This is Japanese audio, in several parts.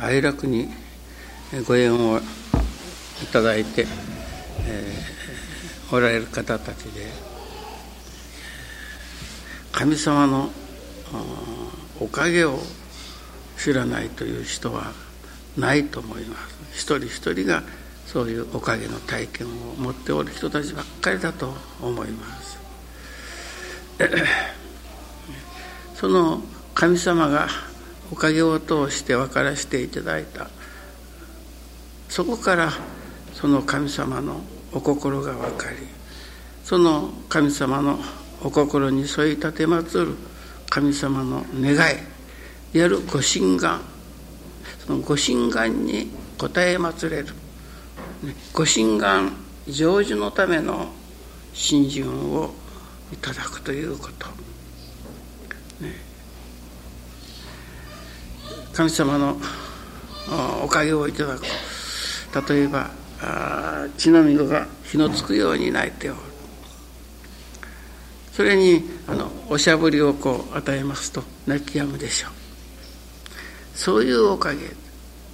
哀楽にご縁をいただいて、えー、おられる方たちで神様のおかげを知らないという人はないと思います。一人一人がそういうおかげの体験を持っておる人たちばっかりだと思います。その神様がおかげを通して分からせていただいた。そこからその神様のお心が分かりその神様のお心に添い立てまつる神様の願いいわゆるご神願そのご神願に応えまつれる。ご神願成就のための信心をいただくということ、ね、神様のおかげをいただく例えば血のみが火のつくように泣いておる。それにあのおしゃぶりをこう与えますと泣き止むでしょう。そういうおかげ。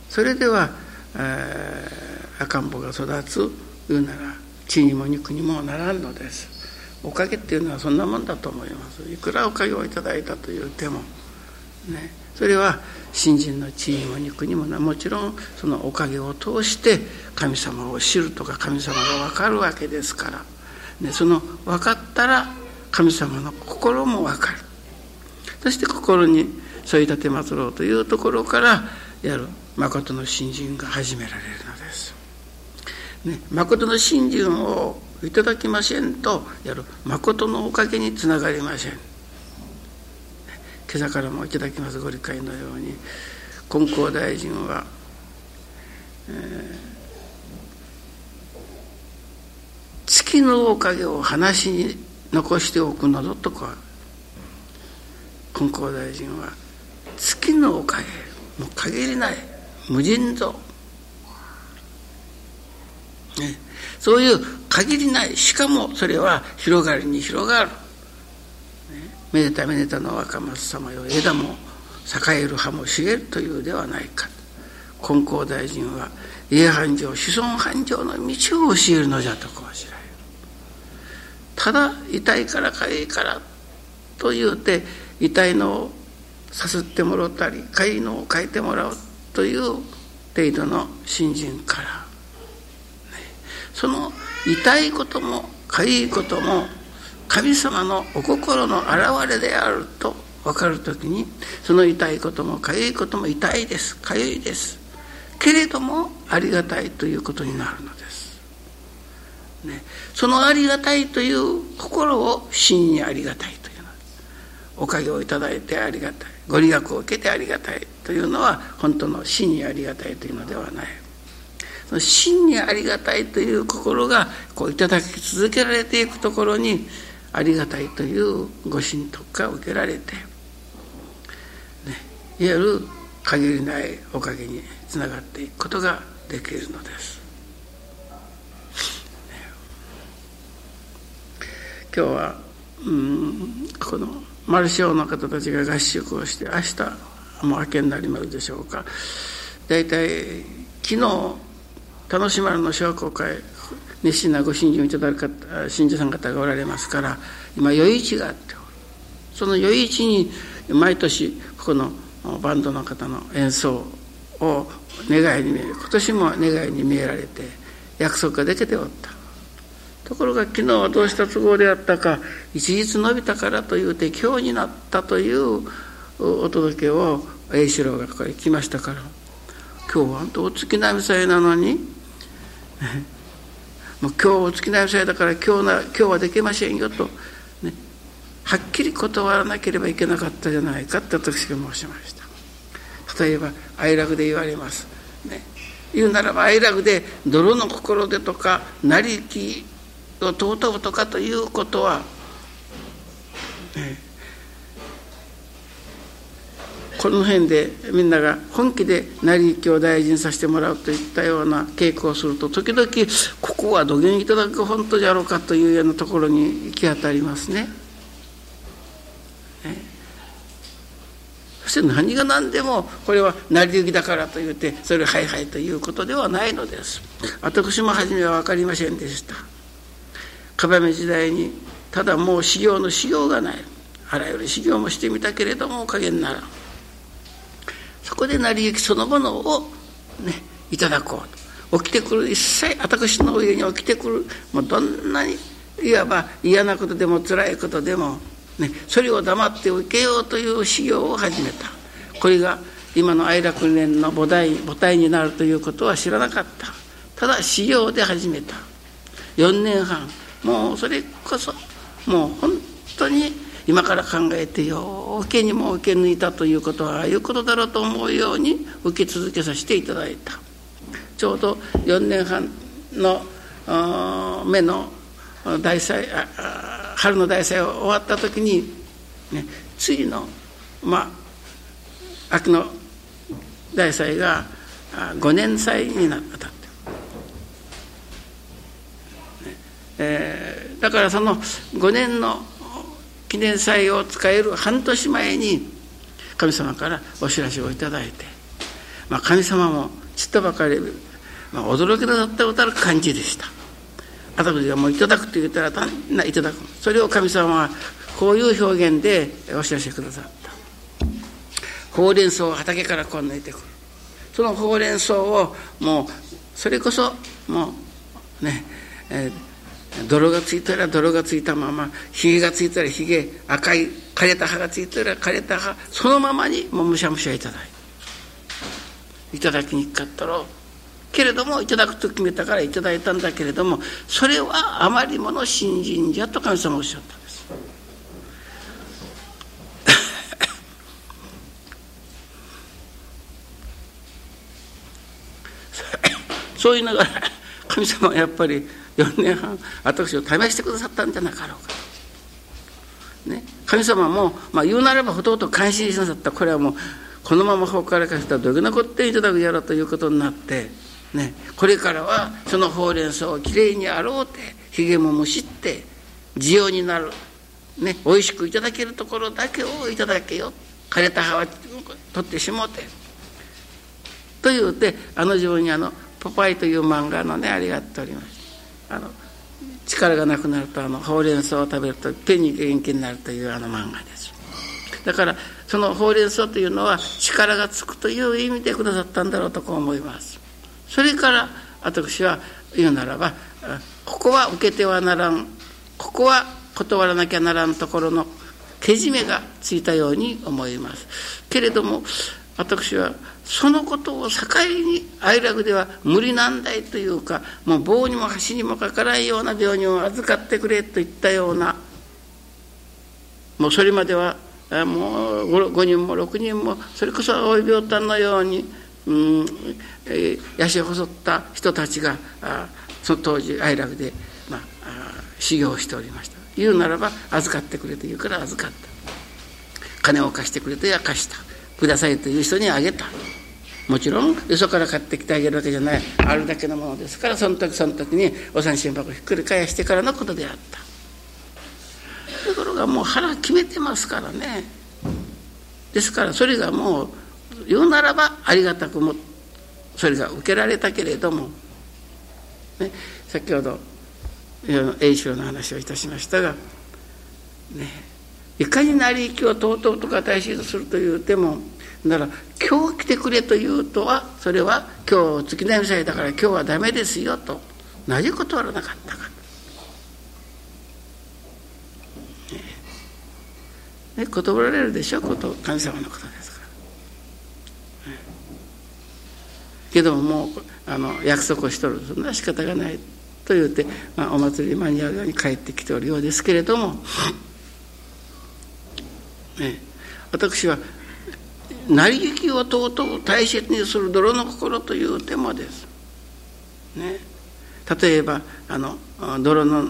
それでは、え、赤ん坊が育つ言うなら血にも肉にもならんのです。おかげっていうのはそんなもんだと思います。いくらおかげをいただいたというてもねそれは信心の地位も肉にもなもちろんそのおかげを通して神様を知るとか神様が分かるわけですから、ね、その分かったら神様の心も分かるそして心に添い立てまつろうというところからやる誠の信心が始められるのです。ね、誠の信心をいただきませんとやる誠のおかげにつながりません。今朝からもいただきますご理解のように。金光大臣は、えー、月のおかげを話に残しておくなどとか。金光大臣は月のおかげもう限りない無尽蔵、ね、そういう限りないしかもそれは広がりに広がる。めでためでたの若松様よ枝も栄える葉も茂るというではないか金光大臣は家繁盛子孫繁盛の道を教えるのじゃとこうしられるただ痛いからかゆいからと言うて痛いのをさすってもらったりかゆいのを書いてもらうという程度の新人から、ね、その痛いこともかゆいことも神様のお心の現れであると分かる時にその痛いこともかゆいことも痛いです。かゆいです。けれどもありがたいということになるのです、ね、そのありがたいという心を真にありがたいというのおかげをいただいてありがたい。ご利益を受けてありがたいというのは本当の真にありがたいというのではない。その真にありがたいという心がこういただき続けられていくところにありがたいというご神徳が受けられて、ね、いわゆる限りないおかげにつながっていくことができるのです。今日は、うん、このマルショーの方たちが合宿をして明日もう明けになりますでしょうか大体昨日楽しまるの商工会熱心なご信心をいただく方信者さん方がおられますから今余市があってその余市に毎年ここのバンドの方の演奏を願いに見える。今年も願いに見えられて約束ができておった。ところが昨日はどうした都合であったか一日伸びたからというて今日になったというお届けを栄四郎がここへ来ましたから今日はお月並み祭なのにもう今日お月並み祭だから今日な今日はできませんよと、ね、はっきり断らなければいけなかったじゃないかって私が申しました。例えば哀楽で言われます、ね、言うならば哀楽で泥の心でとか成りきを尊ぶとかということは、ね、この辺でみんなが本気で成り行きを大事にさせてもらうといったような傾向をすると時々ここは土下いただく本当じゃろうかというようなところに行き当たりますね。ね。そして何が何でもこれは成り行きだからと言ってそれはいはいということではないのです。私も初めは分かりませんでした。壁目時代にただもう修行の修行がない。あらゆる修行もしてみたけれどもおかげにならん。そこで成り行きそのものをねいただこうと。起きてくる一切私の上に起きてくるもうどんなにいわば嫌なことでも辛いことでもね、それを黙って受けようという修行を始めた。これが今の愛楽年の母体母体になるということは知らなかった。ただ修行で始めた。4年半。もうそれこそもう本当に今から考えてようけにも受け抜いたということはああいうことだろうと思うように受け続けさせていただいた。ちょうど4年半の目の大祭春の大祭が終わった時に、ね、次の、まあ、秋の大祭が5年祭になったって、えー、だからその5年の記念祭を使える半年前に神様からお知らせをいただいて、まあ、神様もちっとばかり、まあ、驚きだった歌る感じでした。私がもういただくと言ったらいただく。それを神様はこういう表現でお知らせくださった。ほうれん草を畑からこう抜いてくる。そのほうれん草をもうそれこそもうね、えー、泥がついたら泥がついたままひげがついたらひげ赤い枯れた葉がついたら枯れた葉そのままにもうむしゃむしゃいただいて。いただきにくかったろう。けれどもいただくと決めたからいただいたんだけれどもそれはあまりもの信心じゃと神様おっしゃったんです。そう言いなが神様はやっぱり4年半私を試してくださったんじゃなかろうか。と。ね、神様も、まあ、言うなればほとんど感心しなさった。これはもうこのままほからかしたらどげなこっていただくやろうということになってね、これからはそのほうれん草をきれいにあろうてひげもむしって需要になる、ね、おいしくいただけるところだけをいただけよ。枯れた葉は取ってしもうて。と言うてあの自分にあの「ポパイ」という漫画のねありがっておりましたあの力がなくなるとあのほうれん草を食べると手に元気になるというあの漫画です。だからそのほうれん草というのは力がつくという意味でくださったんだろうとこう思います。それから私は言うならばここは受けてはならん。ここは断らなきゃならんところのけじめがついたように思います。けれども私はそのことを境に愛楽では無理難題というかもう棒にも箸にもかからんような病人を預かってくれといったようなもうそれまではもう 5, 人も6人もそれこそ青い病炭のようにうんえー、痩せ細った人たちがあその当時愛楽で、まあ、修行しておりました。言うならば預かってくれと言うから預かった。金を貸してくれと言えば貸した。くださいという人にあげた。もちろんよそから買ってきてあげるわけじゃない。あるだけのものですからその時その時にお三振箱ひっくり返してからのことであった。ところがもう腹決めてますからね。ですからそれがもう言うならばありがたくもそれが受けられたけれども、ね、先ほど栄唱の話をいたしましたが、ね、いかに成り行きをとうとうとか大切とするというてもなら今日来てくれというとはそれは今日月並祭だから今日はダメですよと。なぜ断らなかったか。ね、断られるでしょ？こと神様のことですから。けどももうあの約束をしとるそんな仕方がないと言って、まあ、お祭り間に合うように帰ってきておるようですけれども、ね、私は成り行きをとうとう大切にする泥の心という手もです。ね、例えばあの泥の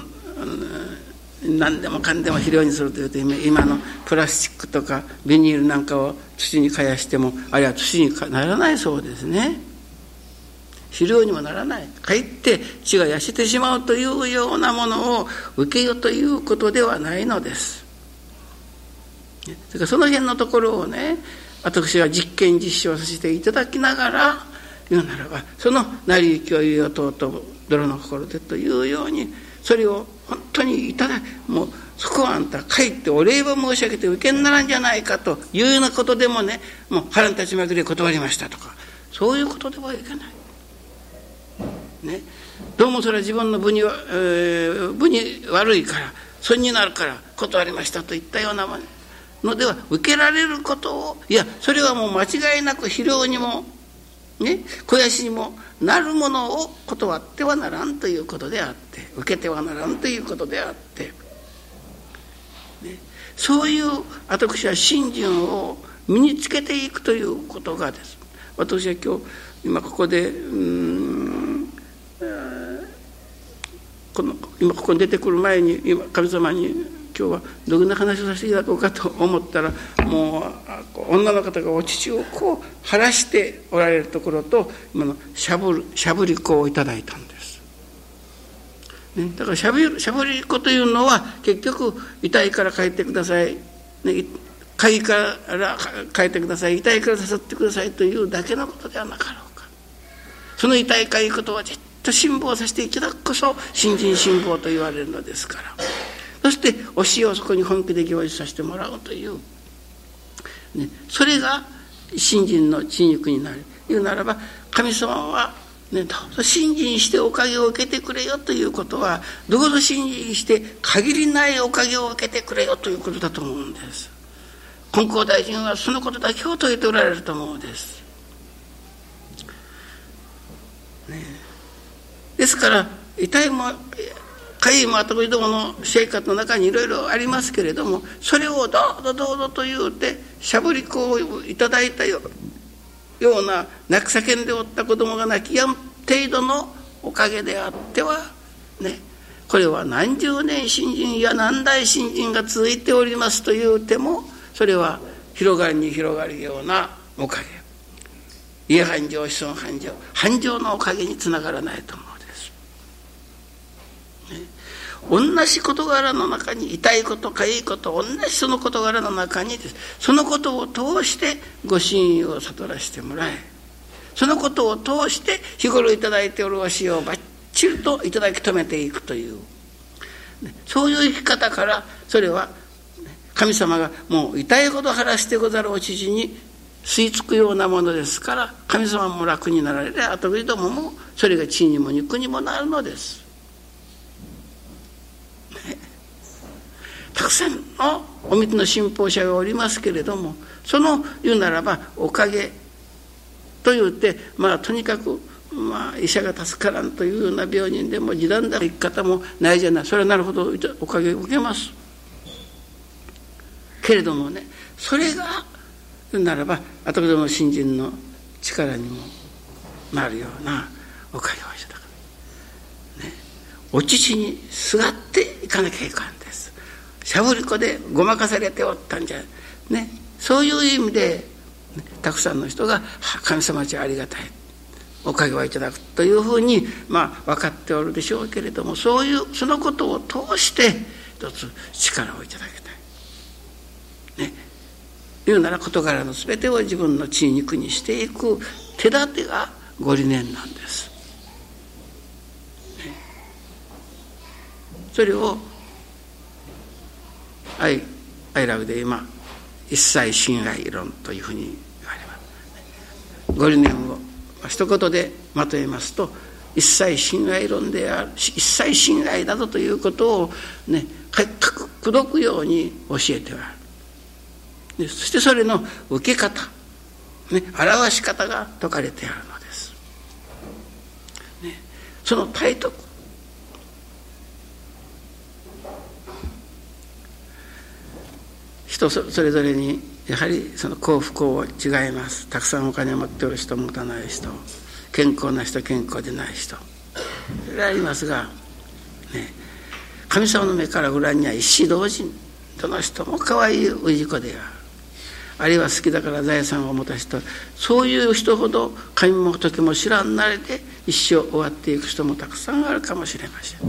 何でもかんでも肥料にするというと今のプラスチックとかビニールなんかを土にかやしてもあるいは土にならないそうですね。肥料にもならないかえって血が痩せてしまうというようなものを受けようということではないのです。その辺のところをね私が実験実証させていただきながら言うならばその成り行きを言うよとうと泥の心でというようにそれを本当にいただもうそこはあんた帰ってお礼を申し上げて受けにならんじゃないかというようなことでもねもう腹に立ちまくり断りましたとかそういうことではいけない。ね、どうもそれは自分の部に,、えー、部に悪いから損になるから断りましたといったようなのでは受けられることをいやそれはもう間違いなく肥料にもね肥やしにもなるものを断ってはならんということであって受けてはならんということであって、ね、そういう私は信心を身につけていくということがです。私は今日今ここでうんこの今ここに出てくる前に今神様に今日はどんな話をさせていただこうかと思ったらもう女の方がお乳をこう晴らしておられるところと今のしゃぶるしゃぶり粉をいただいたんです。ね、だからしゃぶしゃぶり粉というのは結局痛いから帰ってください、ね、鍵から帰ってください痛いから誘ってくださいというだけのことではなかろうかその痛いかいことは絶対辛抱させていただくこそ新人辛抱と言われるのですから。そして教えをそこに本気で行事させてもらうという、ね、それが信心の血肉になる。言うならば神様は、ね、どうぞ信心しておかげを受けてくれよということはどうぞ信心して限りないおかげを受けてくれよということだと思うんです。金光大臣はそのことだけを説いておられると思うんです、ね、ですから痛いもいまといどもの生活の中にいろいろありますけれどもそれをどうぞどうぞと言うてしゃぶり粉をいただいたような泣く叫んでおった子供が泣きやん程度のおかげであってはねこれは何十年新人や何代新人が続いておりますというてもそれは広がりに広がるようなおかげ家繁盛子孫繁盛繁盛のおかげにつながらないと思う。同じ事柄の中に痛いことかいいこと同じその事柄の中にです。そのことを通してご真意を悟らせてもらえ。そのことを通して日頃頂いておる教えをばっちりと頂き止めていくという。そういう生き方からそれは神様がもう痛いほど晴らしてござるお知事に吸い付くようなものですから神様も楽になられて後繰りどももそれが地にも肉にもなるのです。たくさんのお水の信奉者がおりますけれどもその言うならばおかげと言ってまあとにかくまあ医者が助からんというような病人でも時短だ生き方もないじゃない。それはなるほどおかげを受けます。けれどもねそれが言うならば後ほどの新人の力にもなるようなおかげをいただく、ね、お乳にすがっていかなきゃいかんしゃぶり粉でごまかされておったんじゃ。ね。そういう意味で、ね、たくさんの人が神様ちありがたい。おかげをいただくというふうにまあ分かっておるでしょうけれどもそういうそのことを通して一つ力をいただきたい。ね。いうなら事柄の全てを自分の血肉にしていく手立てがご理念なんです。ね、それを愛愛楽で今一切信頼論というふうに言われます。ご理念を一言でまとめますと一切信頼論である一切信頼だぞということをねくどくように教えてはあるそしてそれの受け方、ね、表し方が説かれてあるのです、ね、その体得人それぞれにやはりその幸不幸は違います。たくさんお金を持っておる人持たない人。健康な人健康でない人。それありますが、ね、神様の目からご覧には一子同人どの人も可愛い氏子である。あるいは好きだから財産を持た人そういう人ほど神も仏も知らんなれて一生終わっていく人もたくさんあるかもしれません。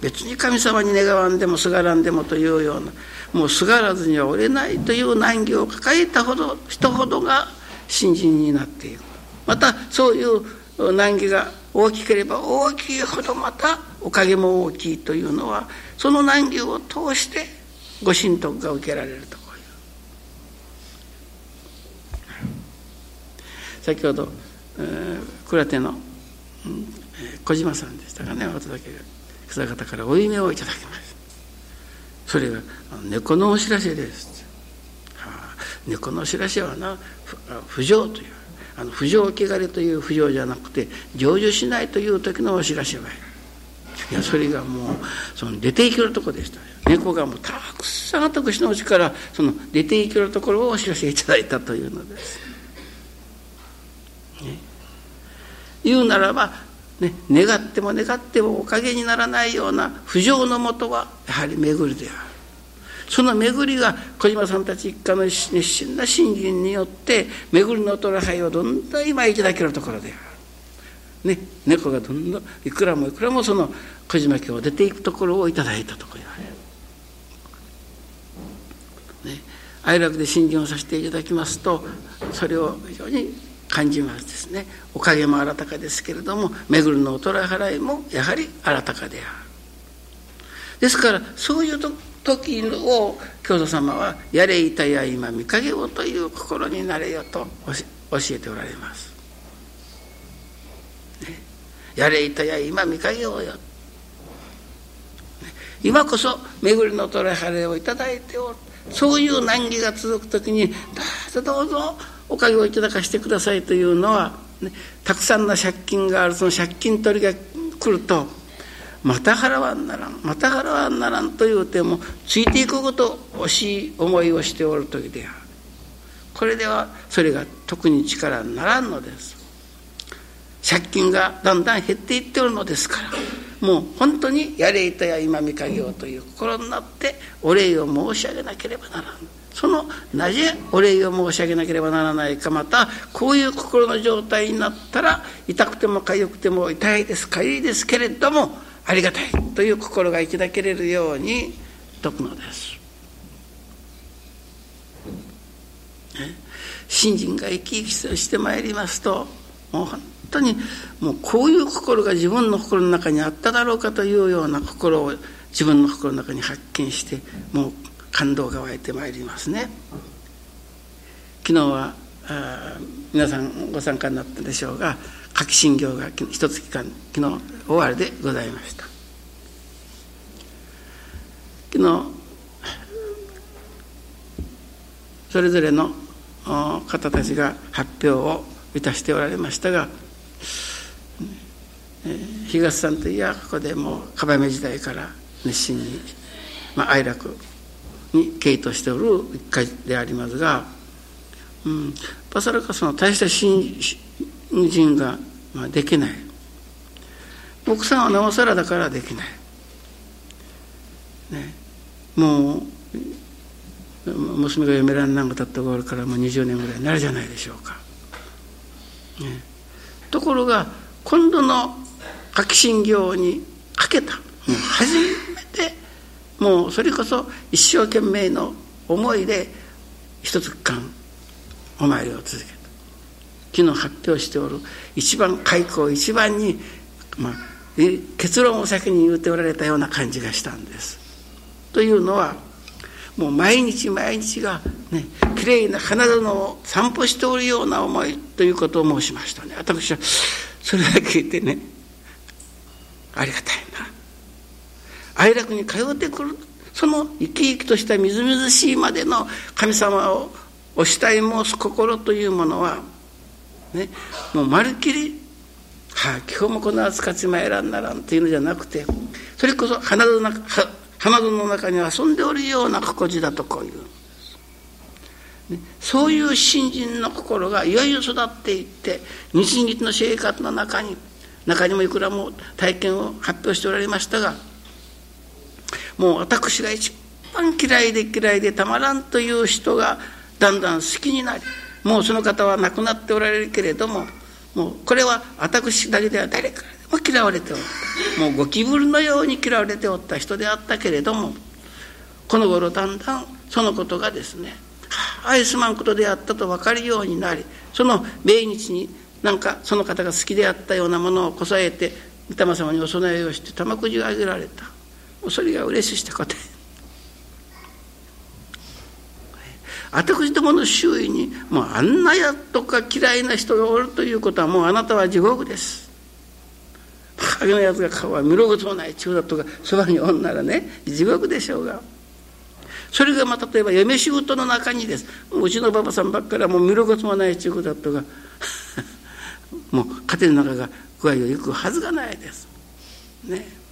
別に神様に願わんでもすがらんでもというようなもうすがらずにはおれないという難儀を抱えたほど人ほどが信心になっていくまたそういう難儀が大きければ大きいほどまたおかげも大きいというのはその難儀を通してご神徳が受けられるとこういう。先ほど、えー、倉手の、小島さんでしたかね私だけ草方からお夢をいただきました。それが猫のお知らせです、はあ、猫のお知らせはな不浄というあの不浄汚れという不浄じゃなくて成就しないという時のお知らせはいやそれがもうその出ていけるとこでした猫がもうたくさん私のうちからその出ていけるところをお知らせいただいたというのです、ね、言うならば、ね、願っても願ってもおかげにならないような不浄のもとはやはり巡りであるその巡りが小島さんたち一家の熱心な信心によって巡りの虎杯をどんどん今いただけるところである。ね、猫がどんどんいくらもいくらもその小島家を出ていくところをいただいたところ言われる。哀楽で信心をさせていただきますとそれを非常に感じますですね。おかげも新たかですけれども巡るのお虎払いもやはり新たかである。ですからそういう時を教祖様は「やれいたや今見影を」という心になれよと教えておられます。ね、やれいたや今見影をよ。今こそ巡りの取れ晴れをいただいておる。そういう難儀が続く時にどうぞどうぞおかげをいただかしてくださいというのは、ね、たくさんの借金がある。その借金取りが来るとまた払わんならんまた払わんならんというてもついていくこと惜しい思いをしておる時である。これではそれが特に力にならんのです。借金がだんだん減っていっておるのですからもう本当にやれいたや今見かけようという心になってお礼を申し上げなければならん。そのなぜお礼を申し上げなければならないかまたこういう心の状態になったら痛くても痒くても痛いですかゆいですけれどもありがたいという心がいただけれるように説くのです。信心が生き生きしてまいりますともう本当にもうこういう心が自分の心の中にあっただろうかというような心を自分の心の中に発見してもう感動が湧いてまいりますね。昨日はあ皆さんご参加になったでしょうが夏季診業が一月間昨日終わりでございました昨日それぞれの方たちが発表をいたしておられましたが東さんといやここでもう樺目時代から熱心に、まあ、哀楽に傾倒しておる一回でありますが、うん、パサラカその大した信心が、まあ、できない。奥さんはなおさらだからできない、ね、もう娘が嫁らんなんか経った頃からもう20年ぐらいになるじゃないでしょうか、ね、ところが今度の書信業にかけたもう初めもうそれこそ一生懸命の思いで一つ間お参りを続けた。昨日発表しておる一番開口一番に、まあ、結論を先に言うておられたような感じがしたんです。というのはもう毎日毎日がねきれいな花園を散歩しておるような思いということを申しましたね。私はそれだけ聞いてねありがたいな。哀楽に通ってくる。その生き生きとしたみずみずしいまでの神様をお慕い申す心というものはねもうまるっきりはあ、今日もこの暑かちまえらんならんっていうのじゃなくてそれこそ花の中花園の中に遊んでおるような心地だとこういう、ね、そういう信心の心がいよいよ育っていって日々の生活の中に中にもいくらも体験を発表しておられましたがもう私が一番嫌いで嫌いでたまらんという人がだんだん好きになりもうその方は亡くなっておられるけれどももうこれは私だけでは誰からでも嫌われておった。もうゴキブリのように嫌われておった人であったけれどもこの頃だんだんそのことがですね愛すまんことであったと分かるようになりその命日になんかその方が好きであったようなものをこさえて御霊様にお供えをして玉くじをあげられた。それが嬉ししたこと。私どもの周囲にもうあんなやとか嫌いな人がおるということはもうあなたは地獄です。影のやつが顔は見ろぐつもない中だとかそばにおんならね地獄でしょうが。それがまあ例えば嫁仕事の中にです。うちのばばさんばっかりはもう見ろぐつもない中だとか もう家庭の中が具合をいくはずがないです。ね。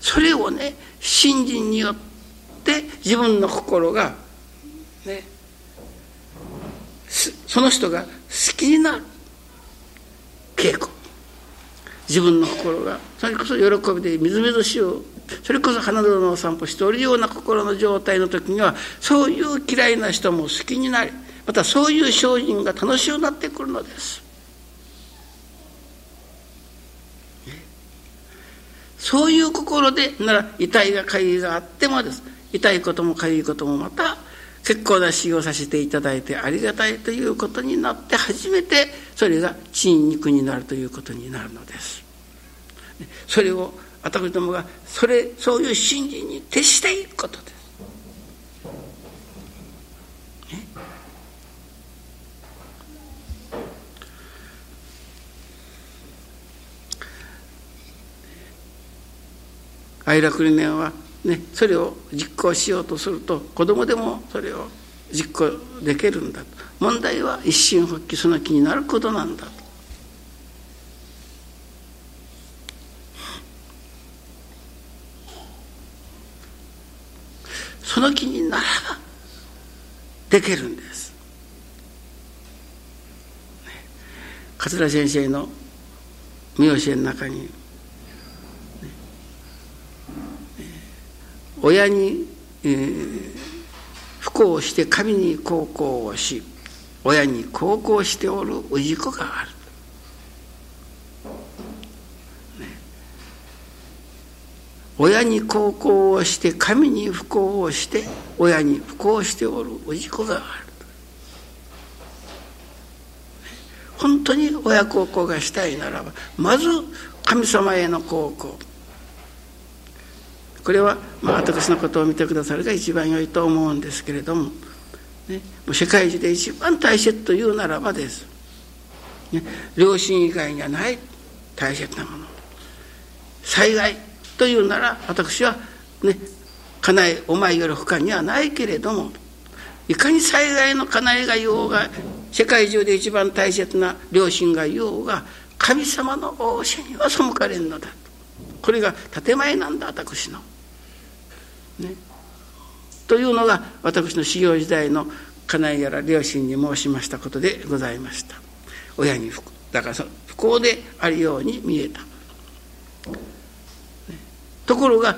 それをね信心によって自分の心がねその人が好きになる稽古自分の心がそれこそ喜びでみずみずしうそれこそ花園の散歩しておるような心の状態の時にはそういう嫌いな人も好きになりまたそういう精進が楽しくなってくるのです。そういう心でなら痛いがかゆいがあってもです。痛いこともかゆいこともまた結構な修行させていただいてありがたいということになって初めてそれが血肉になるということになるのです。それを私どもがそれそういう信心に徹していくことです。愛楽理念はね、それを実行しようとすると子供でもそれを実行できるんだと。問題は一心発起その気になることなんだと。その気にならばできるんです、桂先生の見教えの中に親に、えー、不幸して神に孝行をし親に孝行しておる氏子がある、親に孝行をして神に不幸をして親に不幸しておる氏子がある。本当に親孝行がしたいならばまず神様への孝行。これは、まあ、私のことを見てくださるが一番良いと思うんですけれども,、ね、もう世界中で一番大切というならばです、ね、両親以外にはない大切なもの。災害というなら私はね家内お前より他にはないけれどもいかに災害の家内が言おうが世界中で一番大切な両親が言おうが神様の仰せには背かれんのだ。これが建前なんだ私の。ね、というのが私の修行時代の家内やら両親に申しましたことでございました。親にだからその不幸であるように見えた、ね、ところが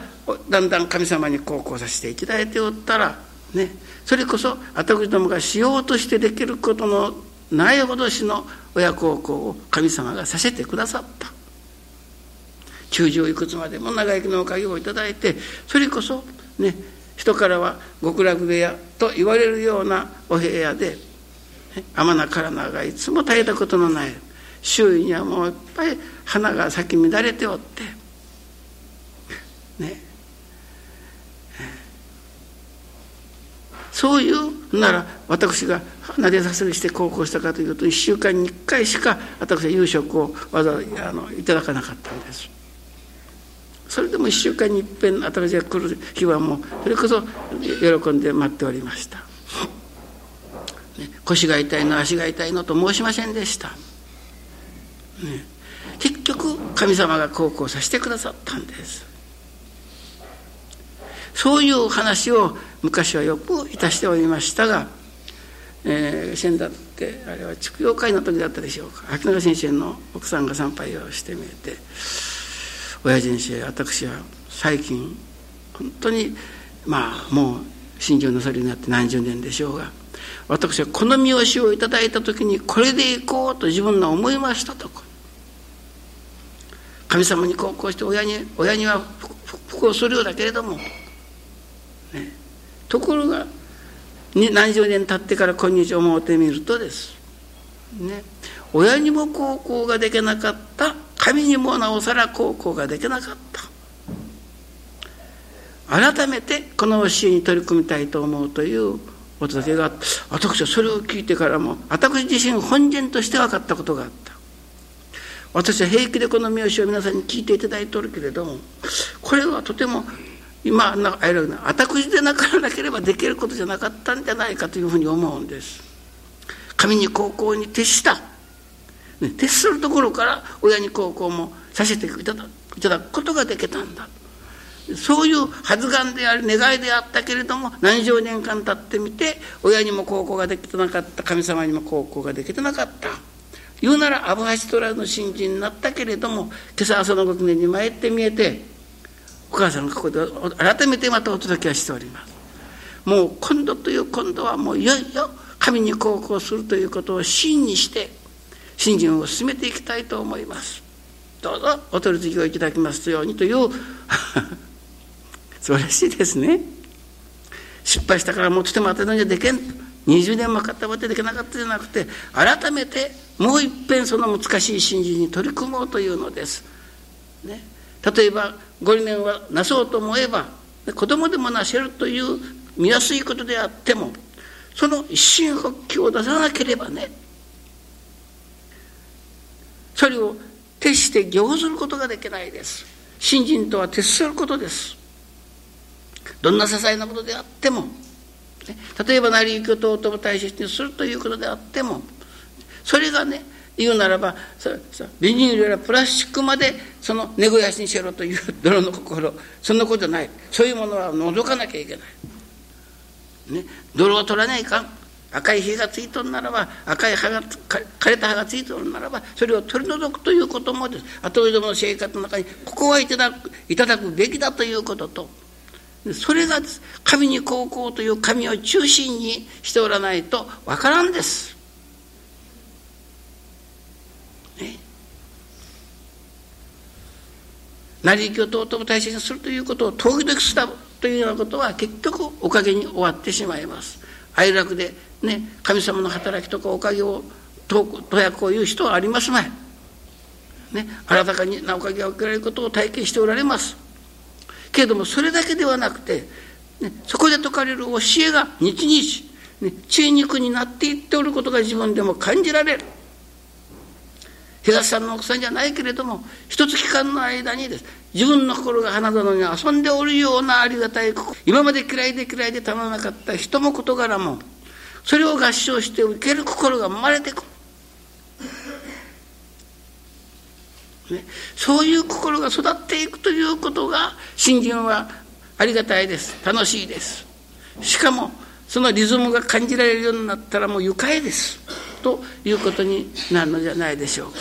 だんだん神様に孝行させていただいておったらね。それこそ私どもがしようとしてできることのないほどしの親孝行を神様がさせてくださった。中十いくつまでも長生きのおかげをいただいてそれこそね人からは極楽部屋と言われるようなお部屋で天名からながいつも絶えたことのない周囲にはもういっぱい花が咲き乱れておってねそういうなら私がなでさせるして高校したかというと1週間に1回しか私は夕食をわざわざあのいただかなかったんです。それでも1週間にいっぺん新しいが来る日はもうそれこそ喜んで待っておりました、ね、腰が痛いの足が痛いのと申しませんでした、ね、結局神様が孝行させてくださったんです。そういう話を昔はよくいたしておりましたが、えー、先だってあれは畜養会の時だったでしょうか。秋永先生の奥さんが参拝をしてみて親父にし私は最近本当にまあもう心中のそりになって何十年でしょうが私はこの見教えをいただいた時にこれでいこうと自分が思いましたと神様にこうこうして親に親には不幸するようだけれども、ね、ところが何十年経ってから今日思ってみるとです、ね、親にも高校ができなかった神にもなおさら高校ができなかった。改めてこの教えに取り組みたいと思うというお届けがあって私はそれを聞いてからも私自身本人として分かったことがあった。私は平気でこの見教えを皆さんに聞いていただいておるけれどもこれはとても今あれな私でなからなければできることじゃなかったんじゃないかというふうに思うんです。神に高校に徹した、ね、徹するところから親に高校もさせていただくことができたんだ。そういうはずがんであり願いであったけれども何十年間経ってみて親にも高校ができてなかった神様にも高校ができてなかった。言うならアブハシトラの新人になったけれども今朝朝のご記念に参って見えてお母さんがここで改めてまたお届けはしております。もう今度という今度はもういよいよ神に高校するということを真にして新人を進めていきたいと思います。どうぞお取り次ぎをいただきますようにという 素晴らしいですね。失敗したからもうとても当てのにはでけん。20年もかったわけできなかったじゃなくて改めてもういっぺんその難しい信心に取り組もうというのです、ね、例えばご理念はなそうと思えば子供でもなせるという見やすいことであってもその一心発起を出さなければねそれを徹して行ずることができないです。信心とは徹することです。どんな些細なことであっても、例えば成り行きを尊も大切にするということであってもそれがね言うならばビニールやプラスチックまでその根肥やしにしろという泥の心。そんなことない。そういうものは除かなきゃいけない、ね、泥を取らないか赤い火がついとるならば赤い葉が枯れた葉がついとるならばそれを取り除くということもです後どもの生活の中にここはいただくいただくべきだということとそれが神に高校という神を中心にしておらないとわからんです。成り行きを尊も大切にするということを時々したというようなことは結局おかげに終わってしまいます。哀楽でね神様の働きとかおかげをとやこういう人はありますまい。ね、新たかになおかげが受けられることを体験しておられます。けれどもそれだけではなくて、ね、そこで説かれる教えが日々、ね、中肉になっていっておることが自分でも感じられる。東さんの奥さんじゃないけれども一月間の間にです自分の心が花園に遊んでおるようなありがたい今まで嫌いで嫌いでたまらなかった人も事柄もそれを合唱して受ける心が生まれてくる。ね、そういう心が育っていくということが信心はありがたいです。楽しいです。しかもそのリズムが感じられるようになったらもう愉快です。ということになるのじゃないでしょうか。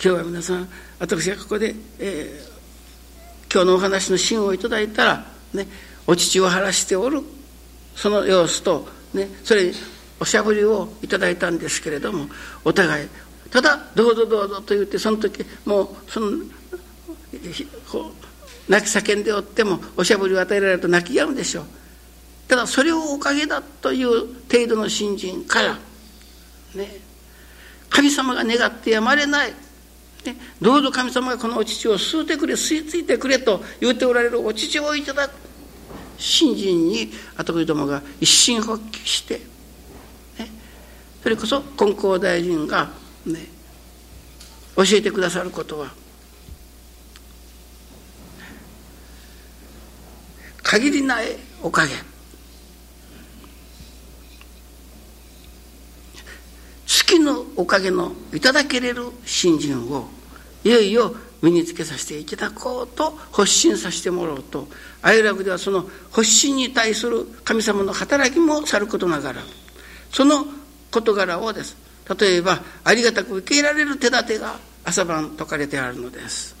今日は皆さん私がここで、えー、今日のお話の芯をいただいたらね。お乳を晴らしておる。その様子とねそれおしゃぶりをいただいたんですけれどもお互いただ「どうぞどうぞ」と言ってその時もうその泣き叫んでおってもおしゃぶりを与えられると泣き止むでしょう。ただそれをおかげだという程度の信心からね神様が願ってやまれない、ね、どうぞ神様がこのお乳を吸うてくれ吸い付いてくれと言うておられるお乳をいただく。信心に後子どもが一心発起してそれこそ金光大臣がね教えてくださることは限りないおかげ。月のおかげのいただけれる信心をいよいよ身につけさせていただこうと発信させてもらおうと哀楽ではその発信に対する神様の働きもさることながらその事柄をです。例えばありがたく受け入れられる手立てが朝晩説かれてあるのです。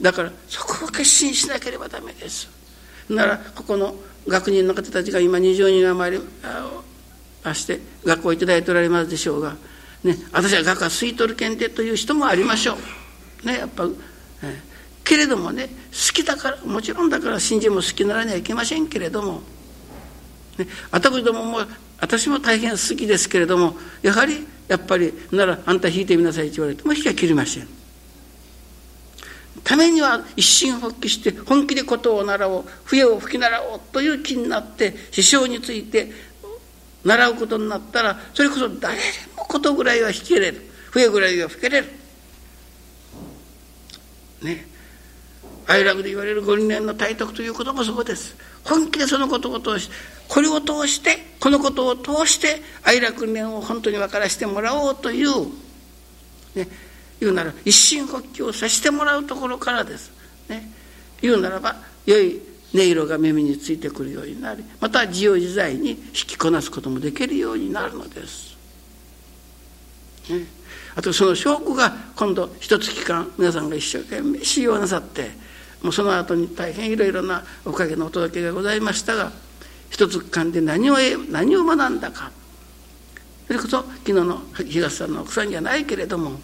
だからそこを決心しなければダメです。ならここの学人の方たちが今20人余りあして学校をいただいておられますでしょうが、ね、私は学科吸い取る検定という人もありましょう。ね、やっぱ、え。けれどもね好きだからもちろんだから信じも好きならにはいけませんけれども、ね、私どもも私も大変好きですけれどもやはりやっぱりならあんた引いてみなさいって言われても引きは切りません。ためには一心発起して本気でことを習おう笛を吹き習おうという気になって師匠について習うことになったらそれこそ誰でもことぐらいは弾けれる。笛ぐらいは吹けれる。ね。哀楽で言われる五年の体徳ということもそうです本気でそのことを通しこれを通してこのことを通して哀楽念を本当に分からせてもらおうという、ね、言うなら一心発起をさせてもらうところからです。ね、言うならば良い音色が耳についてくるようになりまた自由自在に引きこなすこともできるようになるのです。ね、あとその証拠が今度一月間皆さんが一生懸命使用なさってもうその後に大変いろいろなおかげのお届けがございましたが一月間で何を何を学んだか。それこそ昨日の東さんの奥さんじゃないけれども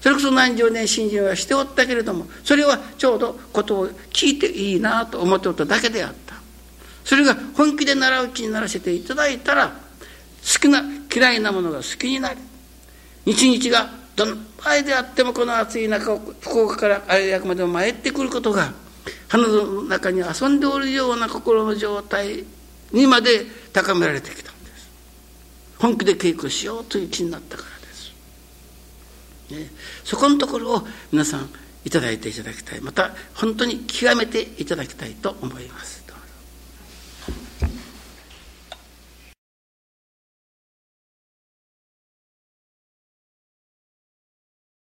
それこそ何十年信心はしておったけれどもそれはちょうどことを聞いていいなと思っておっただけであった。それが本気で習う気にならせていただいたら好きな嫌いなものが好きになり日々がどの前であってもこの暑い中福岡から有楽までも参ってくることが花の中に遊んでおるような心の状態にまで高められてきたんです。本気で稽古しようという気になったからです。ね、そこのところを皆さんいただいていただきたい。また本当に極めていただきたいと思います。